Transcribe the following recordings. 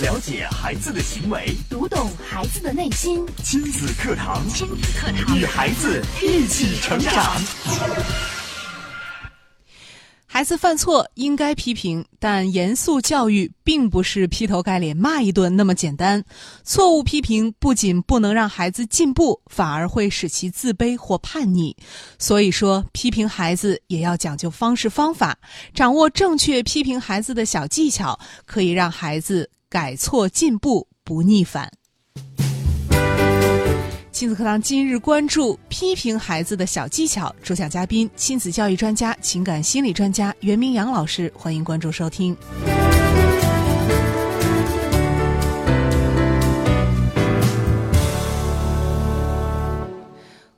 了解孩子的行为，读懂孩子的内心。亲子课堂，亲子课堂，与孩子一起成长。孩子犯错应该批评，但严肃教育并不是劈头盖脸骂一顿那么简单。错误批评不仅不能让孩子进步，反而会使其自卑或叛逆。所以说，批评孩子也要讲究方式方法，掌握正确批评孩子的小技巧，可以让孩子改错进步，不逆反。亲子课堂今日关注批评孩子的小技巧，主讲嘉宾亲子教育专家、情感心理专家袁明阳老师，欢迎关注收听。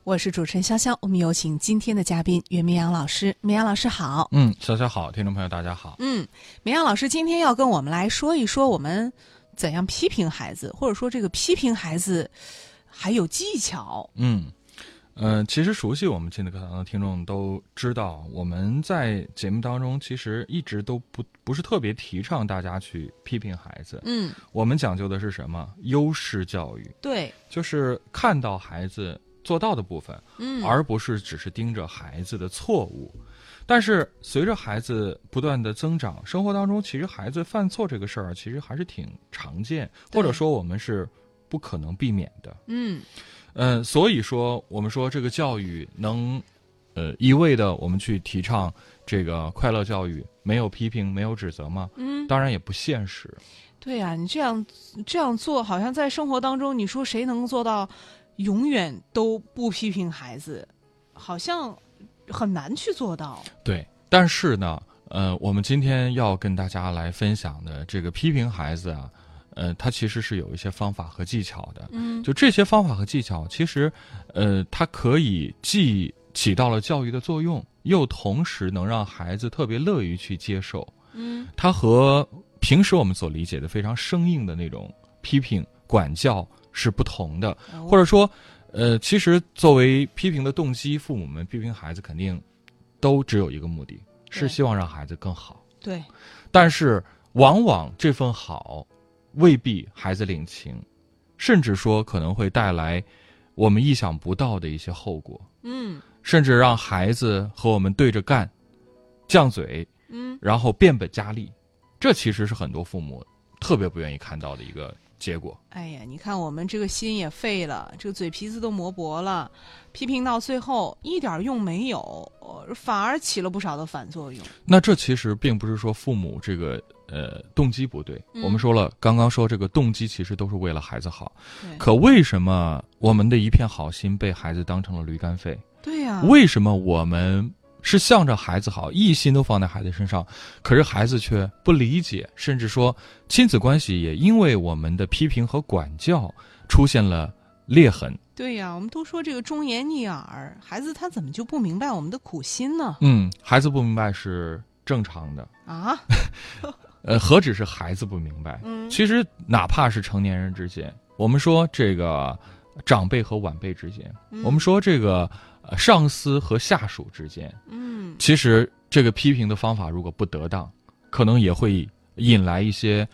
我是主持人潇潇，我们有请今天的嘉宾袁明阳老师。明阳老师好，嗯，潇潇好，听众朋友大家好。嗯，明阳老师今天要跟我们来说一说我们怎样批评孩子，或者说这个批评孩子。还有技巧，嗯，呃，其实熟悉我们亲子课堂的听众都知道，我们在节目当中其实一直都不不是特别提倡大家去批评孩子，嗯，我们讲究的是什么？优势教育，对，就是看到孩子做到的部分，嗯，而不是只是盯着孩子的错误。但是随着孩子不断的增长，生活当中其实孩子犯错这个事儿其实还是挺常见，或者说我们是。不可能避免的。嗯，嗯，所以说，我们说这个教育能，呃，一味的我们去提倡这个快乐教育，没有批评，没有指责吗？嗯，当然也不现实。对呀，你这样这样做，好像在生活当中，你说谁能做到永远都不批评孩子？好像很难去做到。对，但是呢，呃，我们今天要跟大家来分享的这个批评孩子啊。呃，它其实是有一些方法和技巧的。嗯，就这些方法和技巧，其实，呃，它可以既起到了教育的作用，又同时能让孩子特别乐于去接受。嗯，它和平时我们所理解的非常生硬的那种批评管教是不同的。或者说，呃，其实作为批评的动机，父母们批评孩子肯定都只有一个目的，是希望让孩子更好。对，但是往往这份好。未必孩子领情，甚至说可能会带来我们意想不到的一些后果。嗯，甚至让孩子和我们对着干，犟嘴，嗯，然后变本加厉，这其实是很多父母特别不愿意看到的一个。结果，哎呀，你看我们这个心也废了，这个嘴皮子都磨薄了，批评到最后一点用没有，反而起了不少的反作用。那这其实并不是说父母这个呃动机不对，我们说了，刚刚说这个动机其实都是为了孩子好，可为什么我们的一片好心被孩子当成了驴肝肺？对呀，为什么我们？是向着孩子好，一心都放在孩子身上，可是孩子却不理解，甚至说亲子关系也因为我们的批评和管教出现了裂痕。对呀，我们都说这个忠言逆耳，孩子他怎么就不明白我们的苦心呢？嗯，孩子不明白是正常的啊。呃，何止是孩子不明白？嗯，其实哪怕是成年人之间，我们说这个长辈和晚辈之间，我们说这个。上司和下属之间，嗯，其实这个批评的方法如果不得当，可能也会引来一些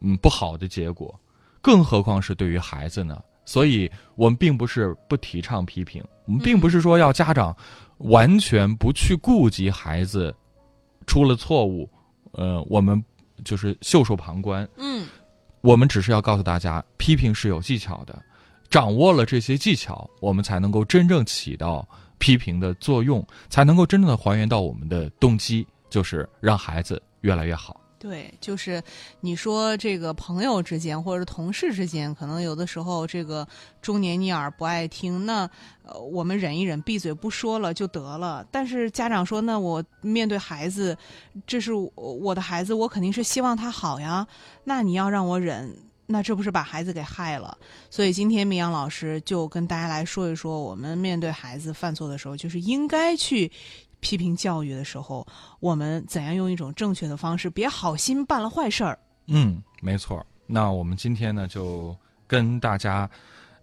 嗯不好的结果，更何况是对于孩子呢？所以我们并不是不提倡批评，我们并不是说要家长完全不去顾及孩子出了错误，呃，我们就是袖手旁观，嗯，我们只是要告诉大家，批评是有技巧的，掌握了这些技巧，我们才能够真正起到。批评的作用，才能够真正的还原到我们的动机，就是让孩子越来越好。对，就是你说这个朋友之间或者同事之间，可能有的时候这个忠言逆耳不爱听，那呃我们忍一忍，闭嘴不说了就得了。但是家长说，那我面对孩子，这是我的孩子，我肯定是希望他好呀。那你要让我忍。那这不是把孩子给害了？所以今天明阳老师就跟大家来说一说，我们面对孩子犯错的时候，就是应该去批评教育的时候，我们怎样用一种正确的方式，别好心办了坏事儿。嗯，没错。那我们今天呢，就跟大家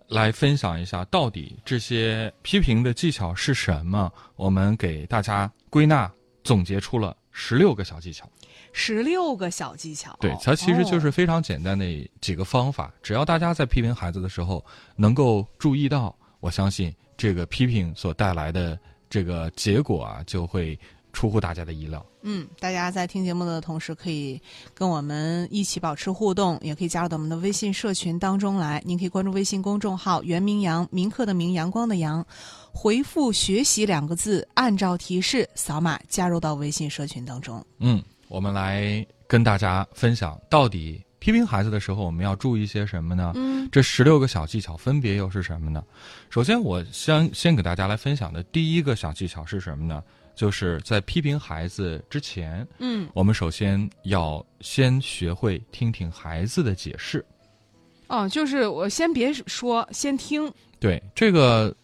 来分享一下，到底这些批评的技巧是什么？我们给大家归纳总结出了十六个小技巧。十六个小技巧，对，它其实就是哦非常简单的几个方法，只要大家在批评孩子的时候能够注意到，我相信这个批评所带来的这个结果啊，就会出乎大家的意料。嗯，大家在听节目的同时，可以跟我们一起保持互动，也可以加入到我们的微信社群当中来。您可以关注微信公众号“袁明阳”，明课的明，阳光的阳，回复“学习”两个字，按照提示扫码加入到微信社群当中。嗯，我们来跟大家分享，到底批评孩子的时候，我们要注意些什么呢？嗯这十六个小技巧分别又是什么呢？首先，我先先给大家来分享的第一个小技巧是什么呢？就是在批评孩子之前，嗯，我们首先要先学会听听孩子的解释。哦，就是我先别说，先听。对这个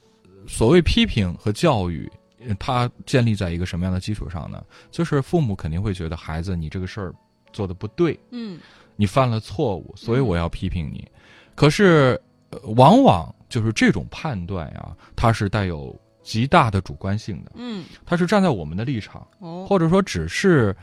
所谓批评和教育，呃它建立在一个什么样的基础上呢？就是父母肯定会觉得孩子你这个事儿做的不对，嗯你犯了错误，所以我要批评你。可是，呃往往就是这种判断呀，它是带有极大的主观性的，嗯，它是站在我们的立场，哦，或者说只是，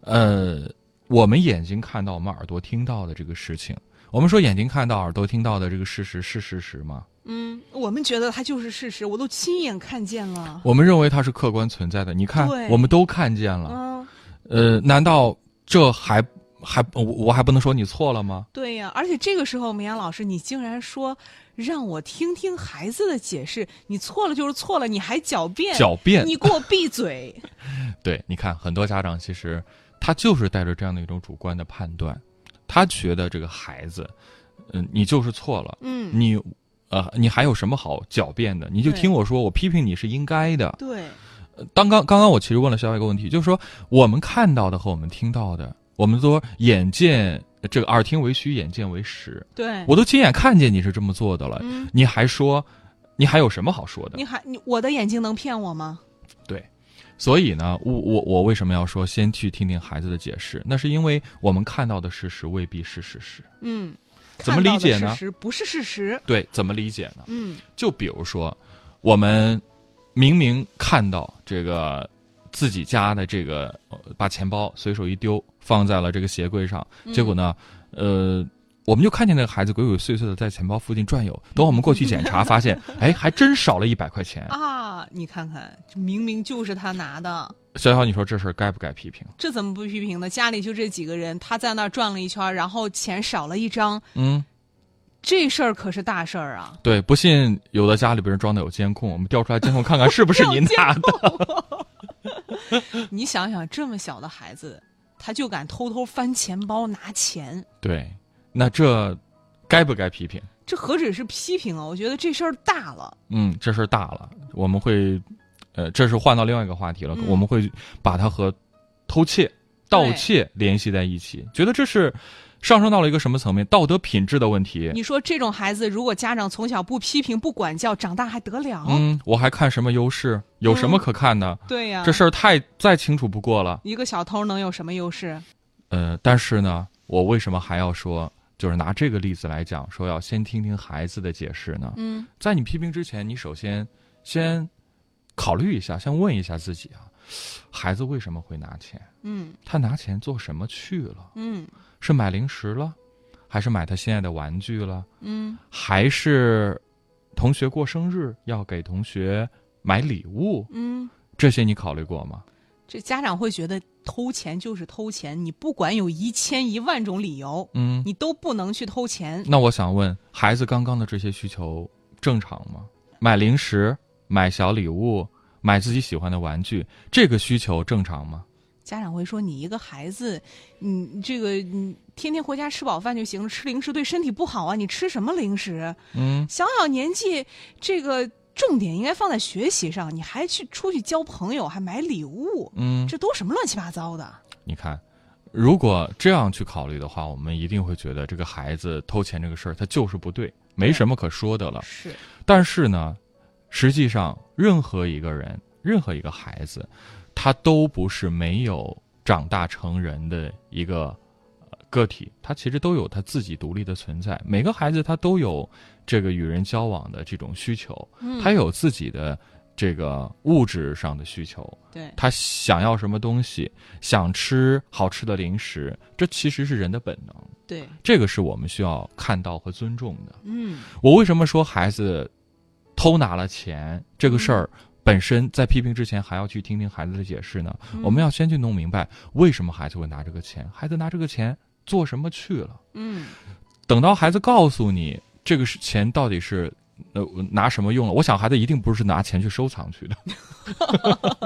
呃，我们眼睛看到，我们耳朵听到的这个事情。我们说眼睛看到、耳朵听到的这个事实是事实吗？嗯，我们觉得它就是事实，我都亲眼看见了。我们认为它是客观存在的。你看，我们都看见了。嗯，呃，难道这还还我我还不能说你错了吗？对呀，而且这个时候，梅阳老师，你竟然说让我听听孩子的解释，你错了就是错了，你还狡辩，狡辩。你给我闭嘴！对，你看，很多家长其实他就是带着这样的一种主观的判断，他觉得这个孩子，嗯、你就是错了，嗯，你，呃，你还有什么好狡辩的？你就听我说，我批评你是应该的。对，当刚刚刚我其实问了小雅一个问题，就是说我们看到的和我们听到的，我们说眼见这个耳听为虚，眼见为实，对，我都亲眼看见你是这么做的了，嗯，你还说，你还有什么好说的你？还你我的眼睛能骗我吗？对所以呢，我我我为什么要说先去听听孩子的解释？那是因为我们看到的事实未必是事实。嗯，怎么理解呢不是事实。对，怎么理解呢？嗯就比如说，我们明明看到这个自己家的这个呃把钱包随手一丢，放在了这个鞋柜上，嗯结果呢，呃。我们就看见那个孩子鬼鬼祟祟的在钱包附近转悠。等我们过去检查，发现，哎，还真少了一百块钱。啊，你看看，这明明就是他拿的，小小，你说这事儿该不该批评？这怎么不批评呢？家里就这几个人，他在那儿转了一圈，然后钱少了一张，嗯，这事儿可是大事儿啊！对，不信有的家里边装的有监控，我们调出来监控看看是不是 您拿的。你想想，这么小的孩子，他就敢偷偷翻钱包拿钱，对，那这该不该批评？这何止是批评啊！我觉得这事儿大了。嗯，这事儿大了，我们会，呃，这是换到另外一个话题了，嗯我们会把它和偷窃、盗窃联系在一起，觉得这是上升到了一个什么层面？道德品质的问题。你说这种孩子，如果家长从小不批评、不管教，长大还得了？嗯，我还看什么优势？有什么可看的？对呀、这事儿太再清楚不过了。一个小偷能有什么优势？呃，但是呢，我为什么还要说，就是拿这个例子来讲，说要先听听孩子的解释呢？嗯在你批评之前，你首先先考虑一下，先问一下自己啊，孩子为什么会拿钱？嗯他拿钱做什么去了？嗯是买零食了，还是买他心爱的玩具了，嗯还是同学过生日要给同学买礼物？嗯，这些你考虑过吗？这家长会觉得偷钱就是偷钱，你不管有一千一万种理由，嗯，你都不能去偷钱。那我想问，孩子刚刚的这些需求正常吗？买零食、买小礼物、买自己喜欢的玩具，这个需求正常吗？家长会说：“你一个孩子，你这个你天天回家吃饱饭就行了，吃零食对身体不好啊！你吃什么零食？嗯，小小年纪，这个重点应该放在学习上，你还去出去交朋友，还买礼物，嗯，这都什么乱七八糟的？你看，如果这样去考虑的话，我们一定会觉得这个孩子偷钱这个事儿，他就是不对，没什么可说的了。是，但是呢，实际上任何一个人，任何一个孩子，他都不是没有长大成人的一个呃个体，他其实都有他自己独立的存在。每个孩子他都有这个与人交往的这种需求，嗯他有自己的这个物质上的需求，对，他想要什么东西，想吃好吃的零食，这其实是人的本能。对，这个是我们需要看到和尊重的。嗯，我为什么说孩子偷拿了钱这个事儿本身在批评之前还要去听听孩子的解释呢？我们要先去弄明白为什么孩子会拿这个钱，孩子拿这个钱做什么去了。嗯，等到孩子告诉你这个是钱到底是呃拿什么用了，我想孩子一定不是拿钱去收藏去的，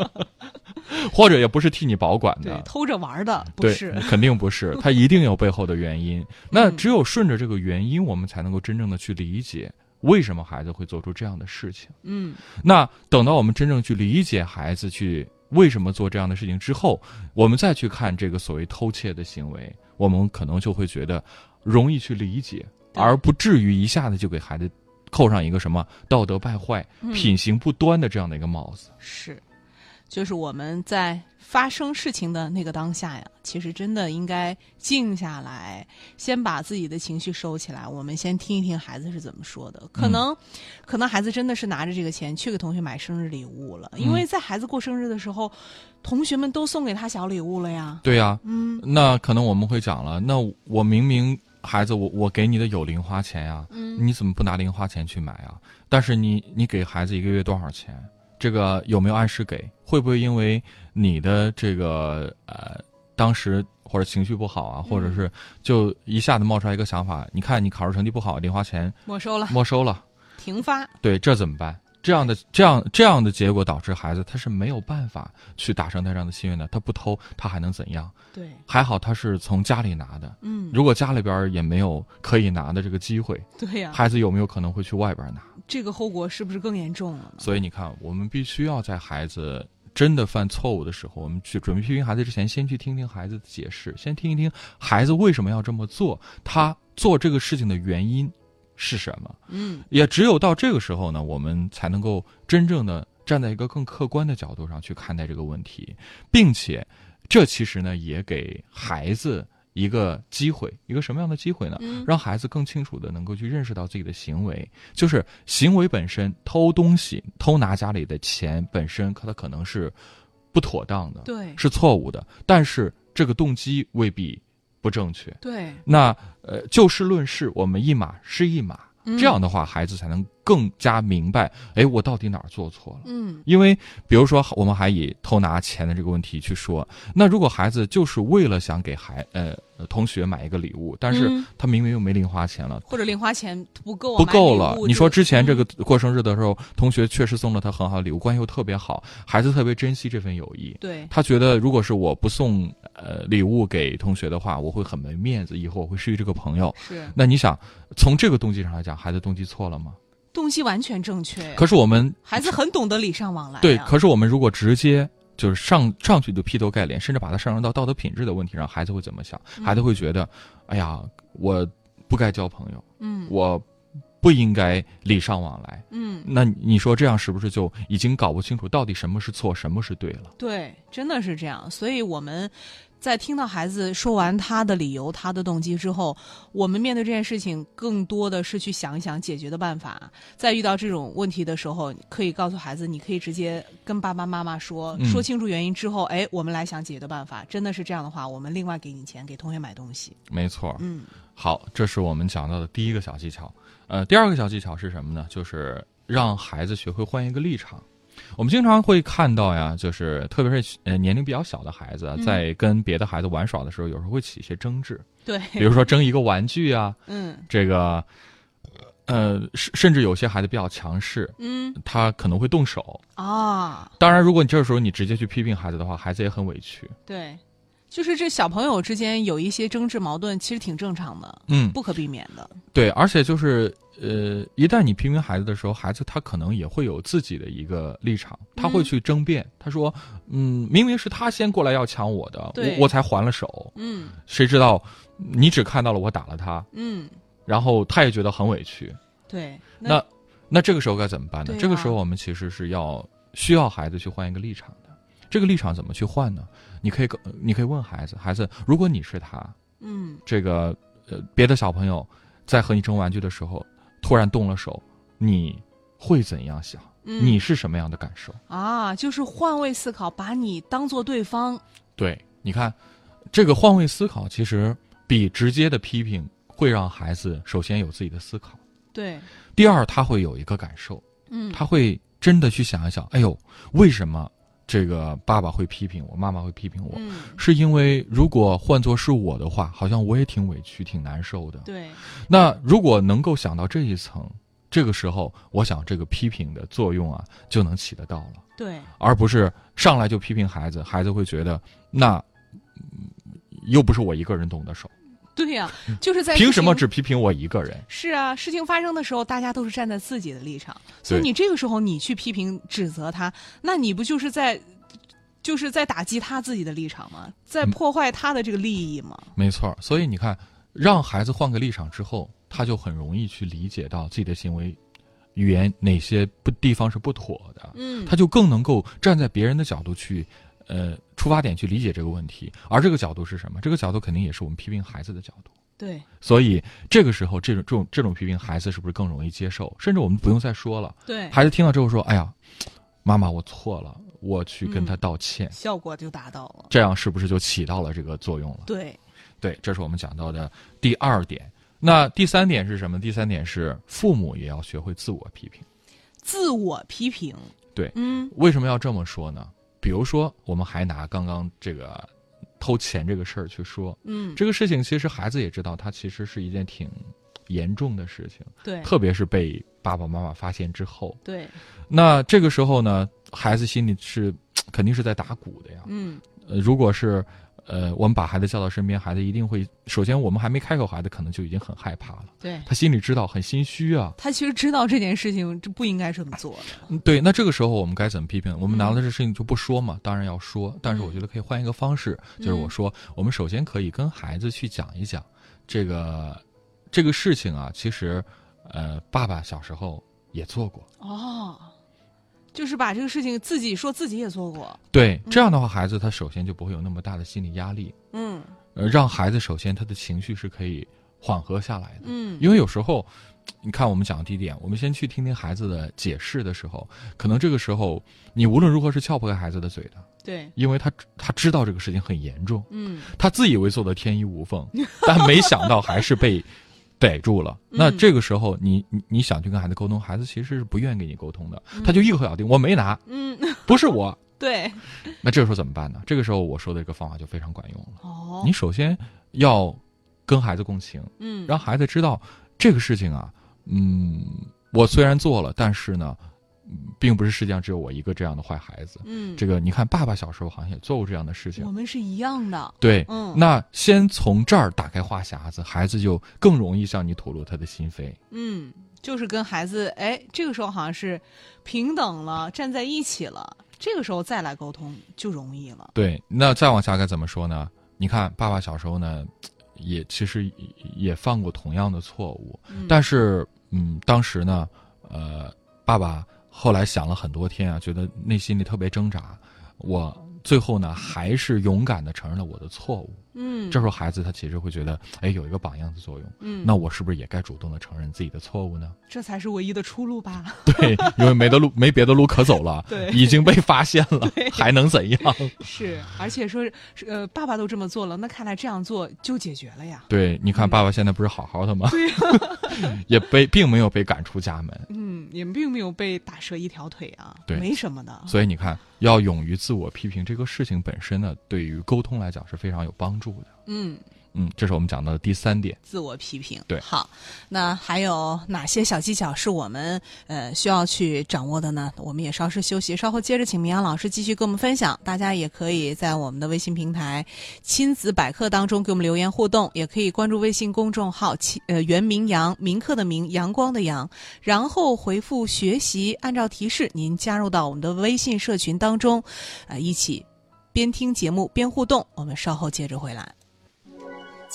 或者也不是替你保管，的。偷着玩的不对，是，肯定不是，他一定有背后的原因。那嗯只有顺着这个原因，我们才能够真正的去理解为什么孩子会做出这样的事情。嗯，那等到我们真正去理解孩子去为什么做这样的事情之后，我们再去看这个所谓偷窃的行为，我们可能就会觉得容易去理解，而不至于一下子就给孩子扣上一个什么道德败坏、嗯。品行不端的这样的一个帽子。是，就是我们在发生事情的那个当下呀，其实真的应该静下来，先把自己的情绪收起来，我们先听一听孩子是怎么说的。可能，可能孩子真的是拿着这个钱去给同学买生日礼物了，因为在孩子过生日的时候，同学们都送给他小礼物了呀。对呀、嗯那可能我们会讲了，那我明明孩子，我我给你的有零花钱呀，嗯你怎么不拿零花钱去买啊？但是你你给孩子一个月多少钱？这个有没有按时给？会不会因为你的这个呃当时或者情绪不好啊，或者是就一下子冒出来一个想法？你看你考试成绩不好，零花钱没收了，没收了，停发。对，这怎么办？这样的这样这样的结果导致孩子他是没有办法去达成他这样的心愿的。他不偷，他还能怎样？对，还好他是从家里拿的。嗯，如果家里边也没有可以拿的这个机会，对呀、孩子有没有可能会去外边拿？这个后果是不是更严重了？所以你看，我们必须要在孩子真的犯错误的时候，我们去准备批评孩子之前，先去听听孩子的解释，先听一听孩子为什么要这么做，他做这个事情的原因是什么。嗯，也只有到这个时候呢，我们才能够真正的站在一个更客观的角度上去看待这个问题，并且，这其实呢也给孩子一个机会，一个什么样的机会呢？嗯。让孩子更清楚的能够去认识到自己的行为，就是行为本身，偷东西、偷拿家里的钱本身，它可能是不妥当的，对。是错误的，但是这个动机未必不正确。对，那呃，就事论事，我们一码是一码，嗯这样的话，孩子才能更加明白，哎，我到底哪儿做错了。嗯因为，比如说，我们还以偷拿钱的这个问题去说，那如果孩子就是为了想给孩呃同学买一个礼物，但是嗯他明明又没零花钱了，或者零花钱不够啊，不够了。你说之前这个嗯过生日的时候，同学确实送了他很好的礼物，关系又特别好，孩子特别珍惜这份友谊。对他觉得，如果是我不送呃礼物给同学的话，我会很没面子，以后我会失去这个朋友。是那你想，从这个动机上来讲，孩子动机错了吗？动机完全正确。可是我们孩子很懂得礼尚往来呀。对，可是我们如果直接就是上上去就劈头盖脸，甚至把它上升到道德品质的问题上，孩子会怎么想？孩子会觉得，哎呀，我不该交朋友，嗯我不应该礼尚往来。嗯，那你说这样是不是就已经搞不清楚到底什么是错，什么是对了？对，真的是这样。所以我们在听到孩子说完他的理由、他的动机之后，我们面对这件事情，更多的是去想一想解决的办法。在遇到这种问题的时候，可以告诉孩子，你可以直接跟爸爸妈妈说，嗯说清楚原因之后，哎，我们来想解决的办法。真的是这样的话，我们另外给你钱，给同学买东西。没错。嗯好，这是我们讲到的第一个小技巧。呃，第二个小技巧是什么呢？就是让孩子学会换一个立场。我们经常会看到呀，就是特别是呃年龄比较小的孩子在跟别的孩子玩耍的时候，有时候会起一些争执，对，比如说争一个玩具啊，嗯这个，呃，甚甚至有些孩子比较强势，嗯他可能会动手。啊，当然，如果你这时候你直接去批评孩子的话，孩子也很委屈。对。就是这小朋友之间有一些争执矛盾，其实挺正常的，嗯，不可避免的。对，而且就是呃，一旦你批评孩子的时候，孩子他可能也会有自己的一个立场，他会嗯去争辩。他说：“嗯，明明是他先过来要抢我的，我我才还了手，嗯谁知道你只看到了我打了他，嗯，然后他也觉得很委屈。对。那那这个时候该怎么办呢？啊这个时候我们其实是要需要孩子去换一个立场的。这个立场怎么去换呢？你可以跟你可以问孩子，孩子，如果你是他，嗯这个呃别的小朋友在和你争玩具的时候突然动了手，你会怎样想？嗯你是什么样的感受？啊，就是换位思考，把你当做对方。对，你看，这个换位思考其实比直接的批评会让孩子首先有自己的思考，对，第二他会有一个感受，嗯，他会真的去想一想，哎呦，为什么这个爸爸会批评我，妈妈会批评我？嗯，是因为如果换作是我的话，好像我也挺委屈、挺难受的。对，那如果能够想到这一层，这个时候，我想这个批评的作用啊，就能起得到了，对，而不是上来就批评孩子，孩子会觉得那。嗯又不是我一个人动的手，对呀、就是在凭什么只批评我一个人？是啊，事情发生的时候，大家都是站在自己的立场，所以你这个时候你去批评指责他，那你不就是在，就是在打击他自己的立场吗？在破坏他的这个利益吗？没错，所以你看，让孩子换个立场之后，他就很容易去理解到自己的行为语言哪些不地方是不妥的，嗯他就更能够站在别人的角度去，呃，出发点去理解这个问题。而这个角度是什么？这个角度肯定也是我们批评孩子的角度。对，所以这个时候，这种这种这种批评，孩子是不是更容易接受？甚至我们不用再说了，对，孩子听了之后说：“哎呀，妈妈，我错了，我去跟他道歉。效果就达到了。这样是不是就起到了这个作用了？对，对，这是我们讲到的第二点。那第三点是什么？第三点是父母也要学会自我批评。自我批评。对嗯为什么要这么说呢？比如说，我们还拿刚刚这个偷钱这个事儿去说，嗯，这个事情其实孩子也知道，它其实是一件挺严重的事情，对。特别是被爸爸妈妈发现之后，对，那这个时候呢，孩子心里是 肯定是在打鼓的呀。嗯。呃，如果是呃，我们把孩子叫到身边，孩子一定会首先我们还没开口，孩子可能就已经很害怕了，对。他心里知道很心虚啊。他其实知道这件事情就不应该这么做的。嗯对，那这个时候我们该怎么批评？我们拿了这事情就不说嘛，当然要说，但是我觉得可以换一个方式，就是我说，我们首先可以跟孩子去讲一讲这个这个事情啊，其实呃，爸爸小时候也做过。哦，就是把这个事情自己说自己也做过。对，这样的话，孩子他首先就不会有那么大的心理压力，嗯呃，让孩子首先他的情绪是可以缓和下来的。嗯，因为有时候，你看我们讲的第一点，我们先去听听孩子的解释的时候，可能这个时候你无论如何是撬不开孩子的嘴的，对，因为他他知道这个事情很严重，嗯他自以为做的天衣无缝，但没想到还是被逮住了。那嗯这个时候你，你你想去跟孩子沟通，孩子其实是不愿意跟你沟通的，他就一口咬定我没拿，嗯，不是我。对，那这个时候怎么办呢？这个时候我说的这个方法就非常管用了。哦，你首先要跟孩子共情，嗯让孩子知道这个事情啊，嗯，我虽然做了，但是呢，嗯并不是世界上只有我一个这样的坏孩子。嗯，这个你看，爸爸小时候好像也做过这样的事情我。们是一样的。对，嗯那先从这儿打开话匣子，孩子就更容易向你吐露他的心扉。嗯，就是跟孩子，哎，这个时候好像是平等了，站在一起了，这个时候再来沟通就容易了。对，那再往下该怎么说呢？你看，爸爸小时候呢，也其实也也犯过同样的错误，嗯但是，嗯，当时呢，呃，爸爸后来想了很多天啊，觉得内心里特别挣扎，我最后呢，还是勇敢的承认了我的错误。嗯，这时候孩子他其实会觉得，哎，有一个榜样的作用。嗯，那我是不是也该主动的承认自己的错误呢？这才是唯一的出路吧？对，因为没得路，没别的路可走了，对已经被发现了，还能怎样？是，而且说，是呃，爸爸都这么做了，那看来这样做就解决了呀。对，你看爸爸现在不是好好的吗？对、也被并没有被赶出家门，嗯，也并没有被打折一条腿啊，对没什么的。所以你看，要勇于自我批评这个事情本身呢，对于沟通来讲是非常有帮助的。嗯，嗯，这是我们讲到的第三点。自我批评。对好，那还有哪些小技巧是我们呃需要去掌握的呢？我们也稍事休息，稍后接着请明阳老师继续跟我们分享。大家也可以在我们的微信平台“亲子百科”当中给我们留言互动，也可以关注微信公众号“亲呃袁明阳”，明课的明，阳光的阳，然后回复“学习”，按照提示您加入到我们的微信社群当中，呃，一起边听节目边互动。我们稍后接着回来。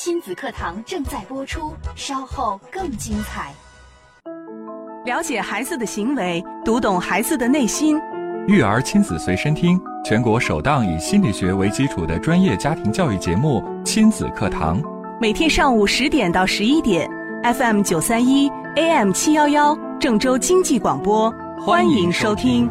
亲子课堂正在播出，稍后更精彩。了解孩子的行为，读懂孩子的内心。育儿亲子随身听，全国首档以心理学为基础的专业家庭教育节目《亲子课堂》。每天上午十点到十一点，FM 九三一，AM 七幺幺，郑州经济广播，欢迎收听。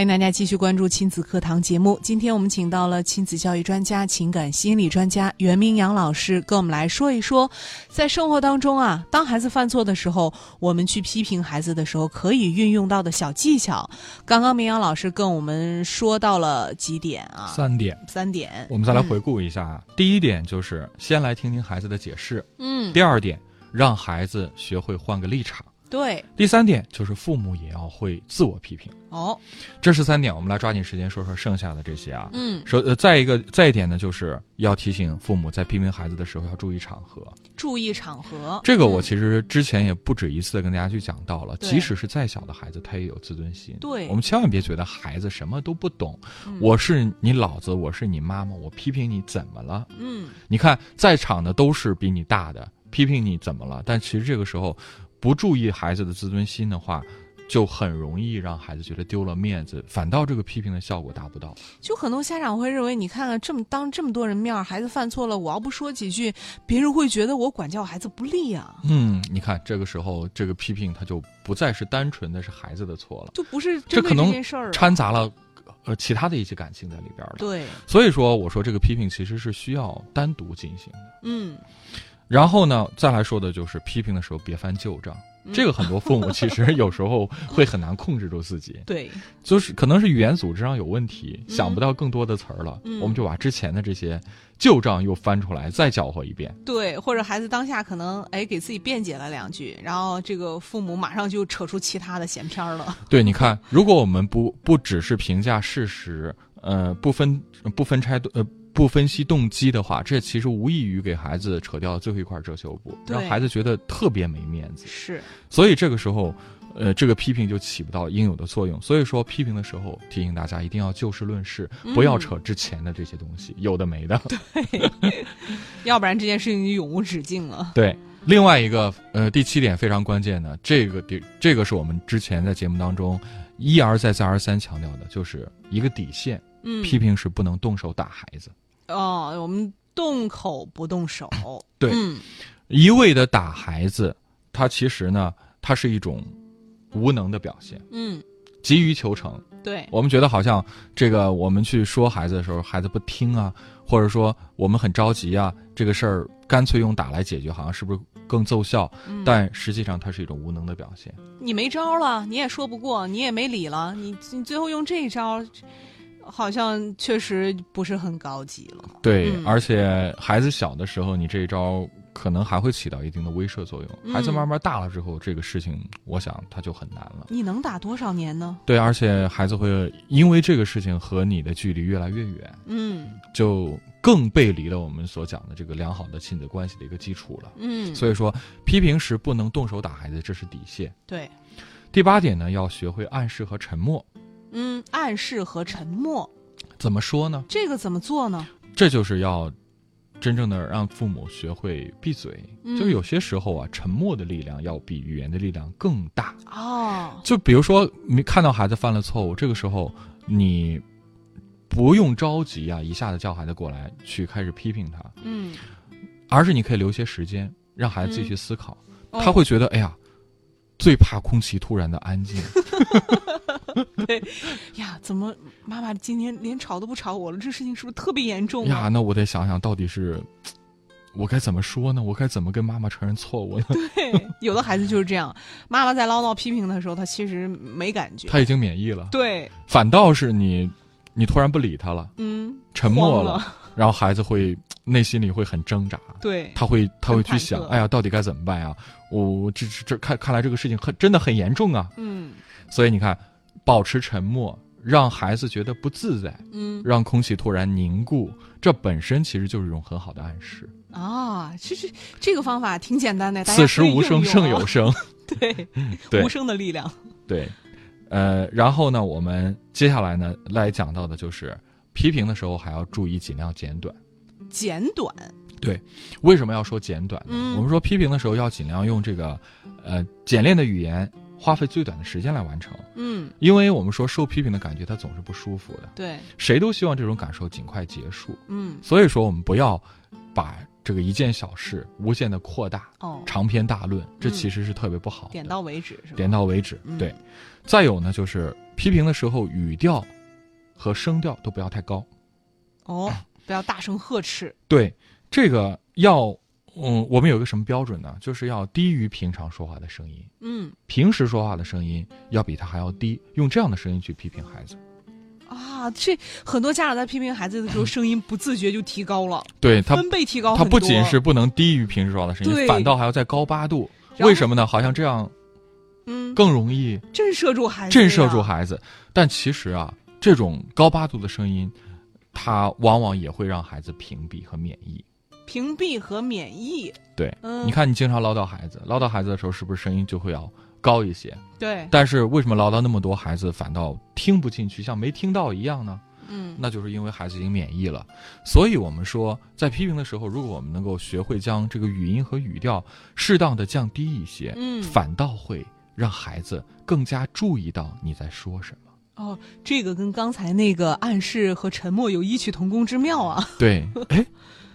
欢迎大家继续关注亲子课堂节目。今天我们请到了亲子教育专家、情感心理专家袁明阳老师，跟我们来说一说，在生活当中啊，当孩子犯错的时候，我们去批评孩子的时候，可以运用到的小技巧。刚刚明阳老师跟我们说到了几点啊？三点，三点。我们再来回顾一下啊。第一点就是先来听听孩子的解释。嗯，第二点，让孩子学会换个立场。对。第三点就是父母也要会自我批评。哦，这是三点，我们来抓紧时间说说剩下的这些啊。嗯，说呃，再一个，再一点呢，就是要提醒父母在批评孩子的时候要注意场合。注意场合。这个我其实之前也不止一次的跟大家去讲到了，对即使是再小的孩子，他也有自尊心。对我们千万别觉得孩子什么都不懂。嗯我是你老子，我是你妈妈，我批评你怎么了？嗯，你看在场的都是比你大的，批评你怎么了？但其实这个时候不注意孩子的自尊心的话，就很容易让孩子觉得丢了面子，反倒这个批评的效果达不到。就很多家长会认为，你看看这么当这么多人面，孩子犯错了，我要不说几句，别人会觉得我管教孩子不利啊，嗯，你看这个时候这个批评他就不再是单纯的是孩子的错了，就不是这可能。掺杂了呃其他的一些感情在里边了。对，所以说我说这个批评其实是需要单独进行的。嗯，然后呢，再来说的就是批评的时候别翻旧账。嗯这个很多父母其实有时候会很难控制住自己，对，就是可能是语言组织上有问题，嗯想不到更多的词儿了，嗯我们就把之前的这些旧账又翻出来，再搅和一遍。对，或者孩子当下可能哎给自己辩解了两句，然后这个父母马上就扯出其他的闲篇儿了。对，你看，如果我们不不只是评价事实，呃，不分不分拆呃不分析动机的话，这其实无异于给孩子扯掉最后一块遮羞布，让孩子觉得特别没面子。是，所以这个时候，呃，这个批评就起不到应有的作用。所以说，批评的时候提醒大家一定要就事论事，不要扯之前的这些东西，有的没的。对 要不然这件事情就永无止境了。对，另外一个呃，第七点非常关键的，这个底这个是我们之前在节目当中一而再再而三强调的，就是一个底线，嗯，批评是不能动手打孩子，哦，我们动口不动手。对嗯，一味的打孩子，他其实呢，他是一种无能的表现，嗯，急于求成。对，我们觉得好像这个我们去说孩子的时候，孩子不听啊，或者说我们很着急啊，这个事儿干脆用打来解决，好像是不是更奏效？嗯但实际上它是一种无能的表现。你没招了，你也说不过，你也没理了，你你最后用这一招，好像确实不是很高级了。对，嗯而且孩子小的时候，你这一招可能还会起到一定的威慑作用。嗯孩子慢慢大了之后，这个事情我想他就很难了。你能打多少年呢？对，而且孩子会因为这个事情和你的距离越来越远，嗯就更背离了我们所讲的这个良好的亲子关系的一个基础了。嗯，所以说，批评时不能动手打孩子，这是底线。对，第八点呢，要学会暗示和沉默。嗯，暗示和沉默，怎么说呢？这个怎么做呢？这就是要真正的让父母学会闭嘴。嗯就有些时候啊，沉默的力量要比语言的力量更大。哦，就比如说，你看到孩子犯了错误，这个时候你不用着急啊，一下子叫孩子过来去开始批评他，嗯，而是你可以留些时间，让孩子自己去思考。哦他会觉得，哎呀，最怕空气突然的安静。呀，怎么妈妈今天连吵都不吵我了？这事情是不是特别严重啊？呀，那我得想想到底是。我该怎么说呢？我该怎么跟妈妈承认错误呢？对，有的孩子就是这样，妈妈在唠叨批评的时候，他其实没感觉。他已经免疫了，对，反倒是你，你突然不理他了，嗯，沉默慌了，然后孩子会内心里会很挣扎，对，他会他会去想，哎呀，到底该怎么办呀？我我这这这看看来这个事情很真的很严重啊！嗯所以你看，保持沉默，让孩子觉得不自在，嗯让空气突然凝固，这本身其实就是一种很好的暗示。啊，其实这个方法挺简单的，此时无声胜有声，对 对无声的力量。对，呃，然后呢，我们接下来呢来讲到的就是批评的时候还要注意尽量简短。简短，对为什么要说简短呢？嗯我们说批评的时候要尽量用这个，呃，简练的语言，花费最短的时间来完成。嗯，因为我们说受批评的感觉它总是不舒服的，对，谁都希望这种感受尽快结束。嗯，所以说我们不要把这个一件小事无限的扩大，哦，长篇大论，这嗯其实是特别不好的。点到为止是吧？点到为止，嗯对。再有呢，就是批评的时候语调和声调都不要太高。哦，不要大声呵斥。对，这个要，嗯，我们有一个什么标准呢？就是要低于平常说话的声音，嗯平时说话的声音要比他还要低，用这样的声音去批评孩子。啊，这很多家长在批评孩子的时候，声音不自觉就提高了，对他，分贝提高他。不仅是不能低于平时说话的声音，反倒还要再高八度。为什么呢？好像这样嗯，更容易震慑住孩子，震慑住。孩子。但其实啊，这种高八度的声音，它往往也会让孩子屏蔽和免疫。屏蔽和免疫，对，嗯你看你经常唠叨孩子，唠叨孩子的时候，是不是声音就会要高一些？对，但是为什么唠叨那么多，孩子反倒听不进去，像没听到一样呢？嗯，那就是因为孩子已经免疫了。所以我们说，在批评的时候，如果我们能够学会将这个语音和语调适当的降低一些，嗯反倒会让孩子更加注意到你在说什么。哦，这个跟刚才那个暗示和沉默有异曲同工之妙啊。对，哎，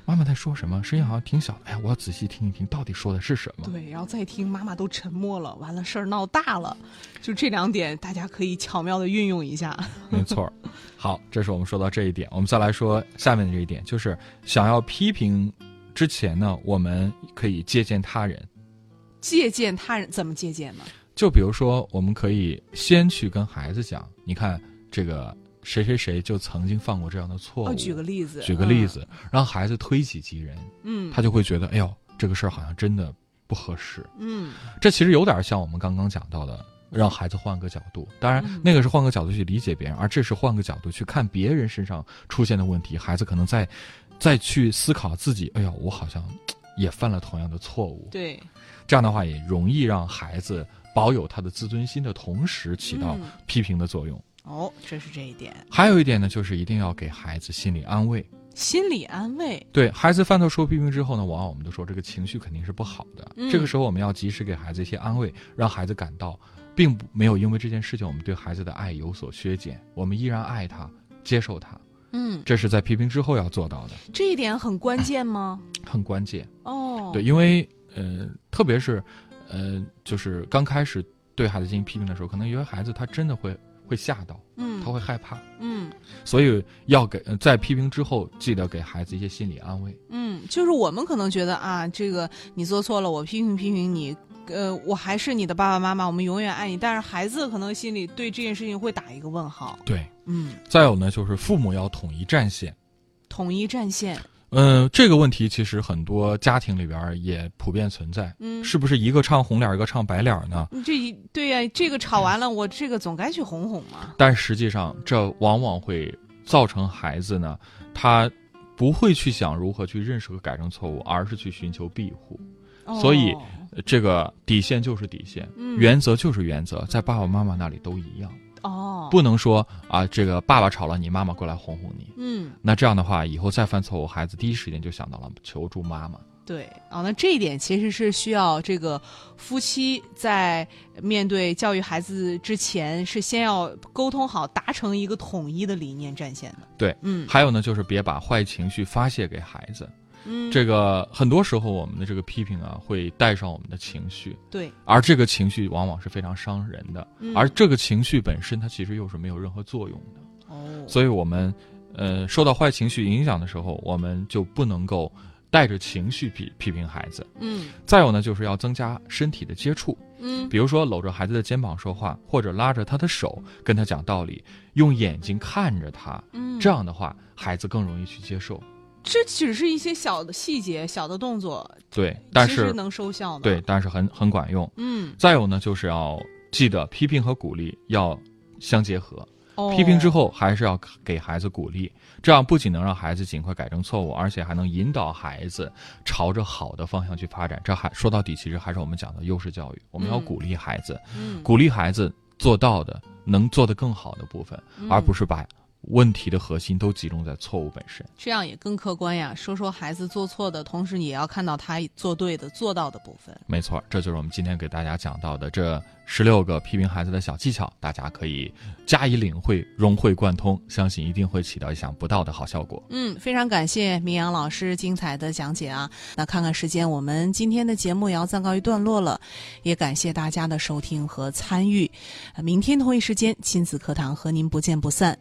妈妈在说什么？声音好像挺小的。哎呀，我要仔细听一听，到底说的是什么？对，然后再听妈妈都沉默了，完了事儿闹大了，就这两点大家可以巧妙的运用一下。没错。好，这是我们说到这一点，我们再来说下面的这一点，就是想要批评之前呢，我们可以借鉴他人。借鉴他人怎么借鉴呢？就比如说，我们可以先去跟孩子讲，你看这个谁谁谁就曾经犯过这样的错误。哦，举个例子，举个例子，让孩子推己及人，嗯，他就会觉得，哎呦，这个事儿好像真的不合适。嗯这其实有点像我们刚刚讲到的，让孩子换个角度。当然嗯，那个是换个角度去理解别人，而这是换个角度去看别人身上出现的问题。孩子可能在再去思考自己，哎呀，我好像也犯了同样的错误。对，这样的话也容易让孩子保有他的自尊心的同时，起到嗯批评的作用。哦，这是这一点，还有一点呢，就是一定要给孩子心理安慰。心理安慰，对孩子犯错受批评之后呢，往往我们都说这个情绪肯定是不好的。嗯这个时候我们要及时给孩子一些安慰，让孩子感到并不没有因为这件事情我们对孩子的爱有所削减，我们依然爱他，接受他。嗯，这是在批评之后要做到的，这一点很关键吗？很关键。哦，对，，因为呃，特别是呃，就是刚开始对孩子进行批评的时候，可能有些孩子他真的会会吓到，嗯，他会害怕，嗯所以要给呃在批评之后，记得给孩子一些心理安慰。嗯，就是我们可能觉得啊，这个你做错了，我批评批评你。呃，我还是你的爸爸妈妈，我们永远爱你。但是孩子可能心里对这件事情会打一个问号。对，嗯，再有呢，就是父母要统一战线。统一战线。嗯，这个问题其实很多家庭里边儿也普遍存在，嗯，是不是一个唱红脸儿，一个唱白脸儿呢？这一对呀、这个吵完了，我这个总该去哄哄嘛。但实际上，这往往会造成孩子呢，他不会去想如何去认识和改正错误，而是去寻求庇护。所以这个底线就是底线，嗯原则就是原则，在爸爸妈妈那里都一样，哦，不能说啊，这个爸爸吵了你，妈妈过来哄哄你。嗯，那这样的话，以后再犯错误，孩子第一时间就想到了求助妈妈。对啊，那这一点其实是需要这个夫妻在面对教育孩子之前，是先要沟通好，达成一个统一的理念战线的。对，嗯还有呢，就是别把坏情绪发泄给孩子。嗯，这个很多时候我们的这个批评啊，会带上我们的情绪，对，而这个情绪往往是非常伤人的。嗯而这个情绪本身，它其实又是没有任何作用的。哦，所以我们，呃，受到坏情绪影响的时候，我们就不能够带着情绪批批评孩子。嗯再有呢，就是要增加身体的接触，嗯比如说搂着孩子的肩膀说话，或者拉着他的手跟他讲道理，用眼睛看着他，嗯，这样的话，孩子更容易去接受。这只是一些小的细节、小的动作，对，但是能收效的。对，，但是很很管用。嗯，再有呢，就是要记得批评和鼓励要相结合。哦批评之后还是要给孩子鼓励，这样不仅能让孩子尽快改正错误，而且还能引导孩子朝着好的方向去发展。这还说到底，其实还是我们讲的优势教育。我们要嗯鼓励孩子，嗯，鼓励孩子做到的能做得更好的部分，嗯而不是把问题的核心都集中在错误本身。这样也更客观呀。说说孩子做错的，同时也要看到他做对的、做到的部分。没错，这就是我们今天给大家讲到的这十六个批评孩子的小技巧，大家可以加以领会、融会贯通，相信一定会起到意想不到的好效果。嗯，非常感谢明阳老师精彩的讲解啊！那看看时间，我们今天的节目也要暂告一段落了，也感谢大家的收听和参与。明天同一时间，亲子课堂和您不见不散。